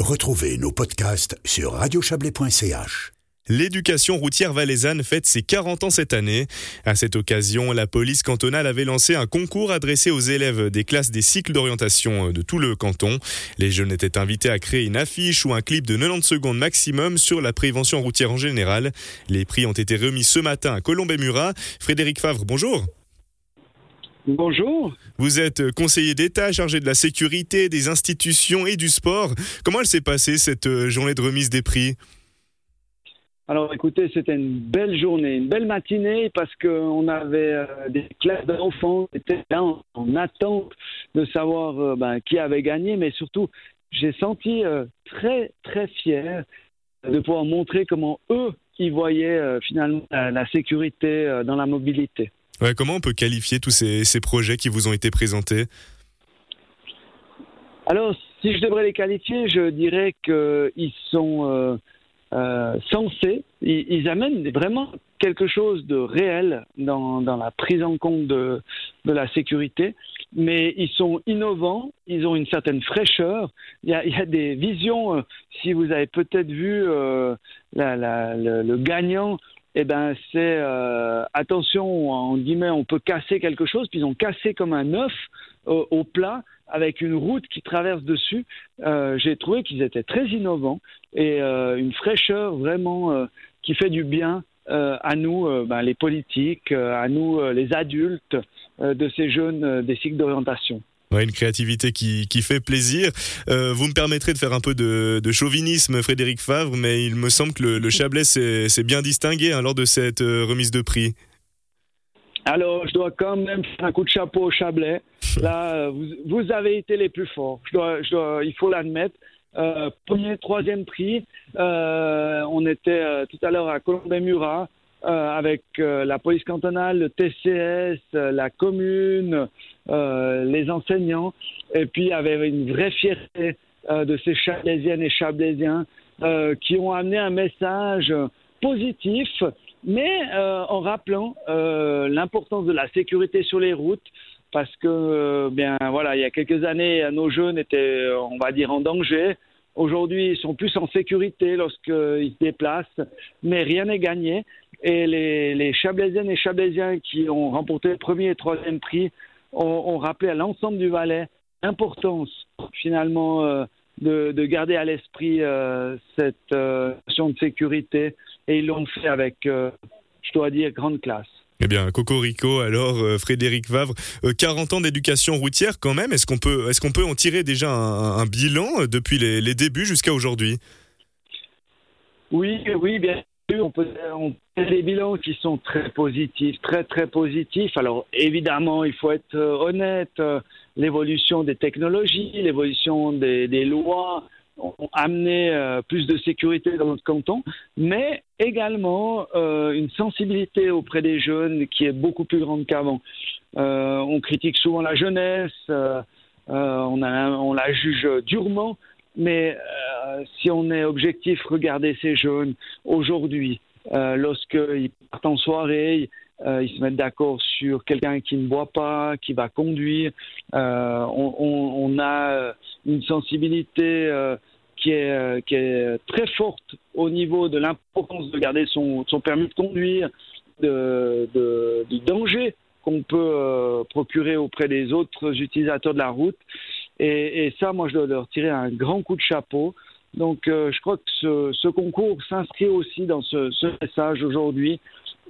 Retrouvez nos podcasts sur radiochablais.ch. L'éducation routière valaisanne fête ses 40 ans cette année. À cette occasion, la police cantonale avait lancé un concours adressé aux élèves des classes des cycles d'orientation de tout le canton. Les jeunes étaient invités à créer une affiche ou un clip de 90 secondes maximum sur la prévention routière en général. Les prix ont été remis ce matin à Colombe et Murat. Frédéric Favre, bonjour. Bonjour. Vous êtes conseiller d'État chargé de la sécurité, des institutions et du sport. Comment elle s'est passée cette euh, journée de remise des prix? Alors écoutez, c'était une belle journée, une belle matinée parce qu'on avait euh, des classes d'enfants qui étaient là en, attente de savoir euh, ben, qui avait gagné, mais surtout j'ai senti très très fier de pouvoir montrer comment eux qui voyaient finalement la sécurité dans la mobilité comment on peut qualifier tous ces, projets qui vous ont été présentés Alors, si je devrais les qualifier, je dirais qu'ils sont euh, euh, sensés. Ils, amènent vraiment quelque chose de réel dans, la prise en compte de, la sécurité, mais ils sont innovants, ils ont une certaine fraîcheur. Il y a, des visions, euh, si vous avez peut-être vu le, le, gagnant eh ben c'est euh, attention, on guillemets, on peut casser quelque chose, puis ils ont cassé comme un œuf au plat avec une route qui traverse dessus. Euh, j'ai trouvé qu'ils étaient très innovants et euh, une fraîcheur vraiment qui fait du bien à nous, ben, les politiques, à nous, les adultes de ces jeunes des cycles d'orientation une créativité qui, qui fait plaisir. Euh, vous me permettrez de faire un peu de, de, chauvinisme, Frédéric Favre, mais il me semble que le, Chablais s'est bien distingué hein, lors de cette euh, remise de prix. Alors, je dois quand même faire un coup de chapeau au Chablais. Là, vous, vous avez été les plus forts. Je dois, je dois, il faut l'admettre. Euh, premier, troisième prix. Euh, on était euh, tout à l'heure à Colombey-Murat. Euh, avec euh, la police cantonale, le TCS, euh, la commune, les enseignants, et puis avait une vraie fierté de ces Chablaisiennes et Chablaisiens qui ont amené un message positif, mais en rappelant l'importance de la sécurité sur les routes, parce que bien voilà, il y a quelques années, nos jeunes étaient, on va dire, en danger. Aujourd'hui, ils sont plus en sécurité lorsqu'ils se déplacent, mais rien n'est gagné. Et les, les Chablaisiennes et Chablaisiens qui ont remporté le premier et troisième prix ont, rappelé à l'ensemble du Valais l'importance finalement euh, de, garder à l'esprit euh, cette euh, notion de sécurité. Et ils l'ont fait avec, je dois dire, grande classe. Eh bien, Cocorico, alors Frédéric Vavre, 40 ans d'éducation routière quand même. Est-ce qu'on peut, est-ce qu'on peut en tirer déjà un, bilan depuis les, débuts jusqu'à aujourd'hui? Oui, oui, bien on peut, on des bilans qui sont très positifs, très très positifs. Alors évidemment, il faut être euh, honnête. Euh, l'évolution des technologies, l'évolution des, lois ont amené euh, plus de sécurité dans notre canton, mais également une sensibilité auprès des jeunes qui est beaucoup plus grande qu'avant. on critique souvent la jeunesse, on, on la juge durement, mais euh, si on est objectif, regardez ces jeunes aujourd'hui, euh, lorsqu'ils partent en soirée, euh, ils se mettent d'accord sur quelqu'un qui ne boit pas, qui va conduire. Euh, on, a une sensibilité euh, qui, est, très forte au niveau de l'importance de garder son, permis de conduire, du danger qu'on peut procurer auprès des autres utilisateurs de la route. Et, ça, moi, je dois leur tirer un grand coup de chapeau. Donc, euh, je crois que ce, concours s'inscrit aussi dans ce message aujourd'hui,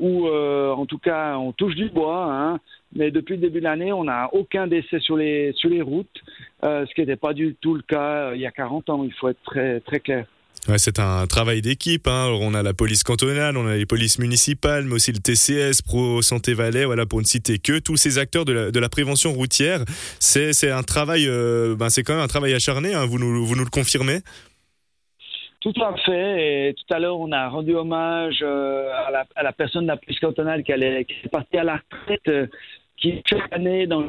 où, euh, en tout cas, on touche du bois. Hein, mais depuis le début de l'année, on n'a aucun décès sur les, sur les routes, euh, ce qui n'était pas du tout le cas il y a 40 ans. Il faut être très, très clair. C'est un travail d'équipe. Hein. On a la police cantonale, on a les polices municipales, mais aussi le TCS, Pro Santé Valais, voilà, pour ne citer que tous ces acteurs de la, de la prévention routière. C'est un travail, euh, ben c'est quand même un travail acharné. Hein. Vous, nous, vous nous le confirmez? Tout à fait. Et tout à l'heure, on a rendu hommage euh, à, la, personne de la police cantonale qui, est partie à la retraite, euh, qui chaque année dans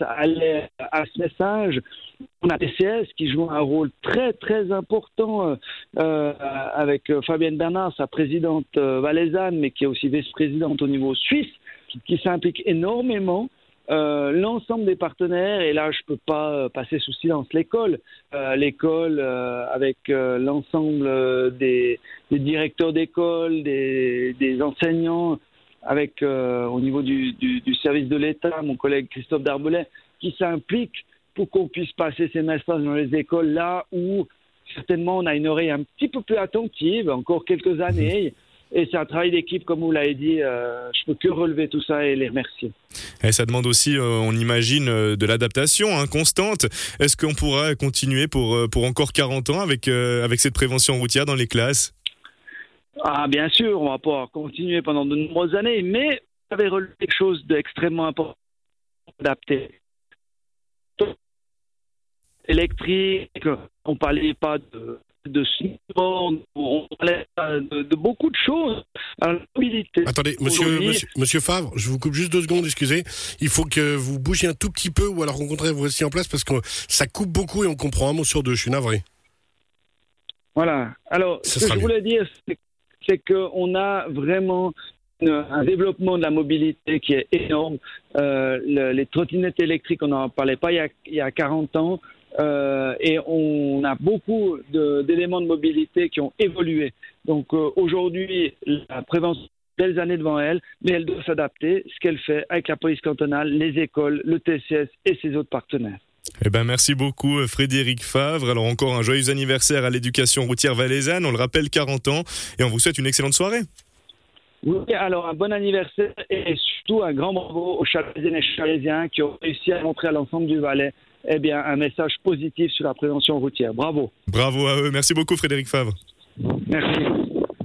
allait à ce message. On a TCS qui joue un rôle très très important euh, euh avec Fabienne Bernard, sa présidente valaisanne, mais qui est aussi vice-présidente au niveau suisse, qui s'implique énormément. Euh, l'ensemble des partenaires, et là je ne peux pas euh, passer sous silence l'école, euh, l'école avec l'ensemble des, directeurs d'école, des, enseignants, avec au niveau du, du, service de l'État, mon collègue Christophe Darbelet, qui s'implique pour qu'on puisse passer ces messages dans les écoles là où certainement on a une oreille un petit peu plus attentive, encore quelques années. Et c'est un travail d'équipe, comme vous l'avez dit. Euh, je peux que relever tout ça et les remercier. Et ça demande aussi, euh, on imagine, euh, de l'adaptation hein, constante. Est-ce qu'on pourra continuer pour, pour encore 40 ans avec, avec cette prévention routière dans les classes? Ah, bien sûr, on va pouvoir continuer pendant de nombreuses années, mais vous avez relevé quelque chose d'extrêmement important, adapté. Électrique, on parlait pas de de on parlait de, beaucoup de choses. Attendez, monsieur, monsieur, Favre, je vous coupe juste deux secondes, excusez. Il faut que vous bougiez un tout petit peu ou alors rencontrez vous aussi en place parce que ça coupe beaucoup et on comprend un mot sur deux. Je suis navré. Voilà. Alors, ce que je voulais dire, c'est qu'on a vraiment un développement de la mobilité qui est énorme. Euh, les trottinettes électriques, on n'en parlait pas il y, a, il y a 40 ans. Euh, et on a beaucoup d'éléments de, mobilité qui ont évolué. Donc euh, aujourd'hui, la prévention belles années devant elle, mais elle doit s'adapter, ce qu'elle fait avec la police cantonale, les écoles, le TCS et ses autres partenaires. Eh ben, merci beaucoup euh, Frédéric Favre. Alors encore un joyeux anniversaire à l'éducation routière valaisanne, on le rappelle 40 ans, et on vous souhaite une excellente soirée. Oui, alors un bon anniversaire et surtout un grand bravo aux Chalaisiens et Chalaisiens qui ont réussi à montrer à l'ensemble du Valais eh bien, un message positif sur la prévention routière. Bravo. Bravo à eux. Merci beaucoup Frédéric Favre. Merci.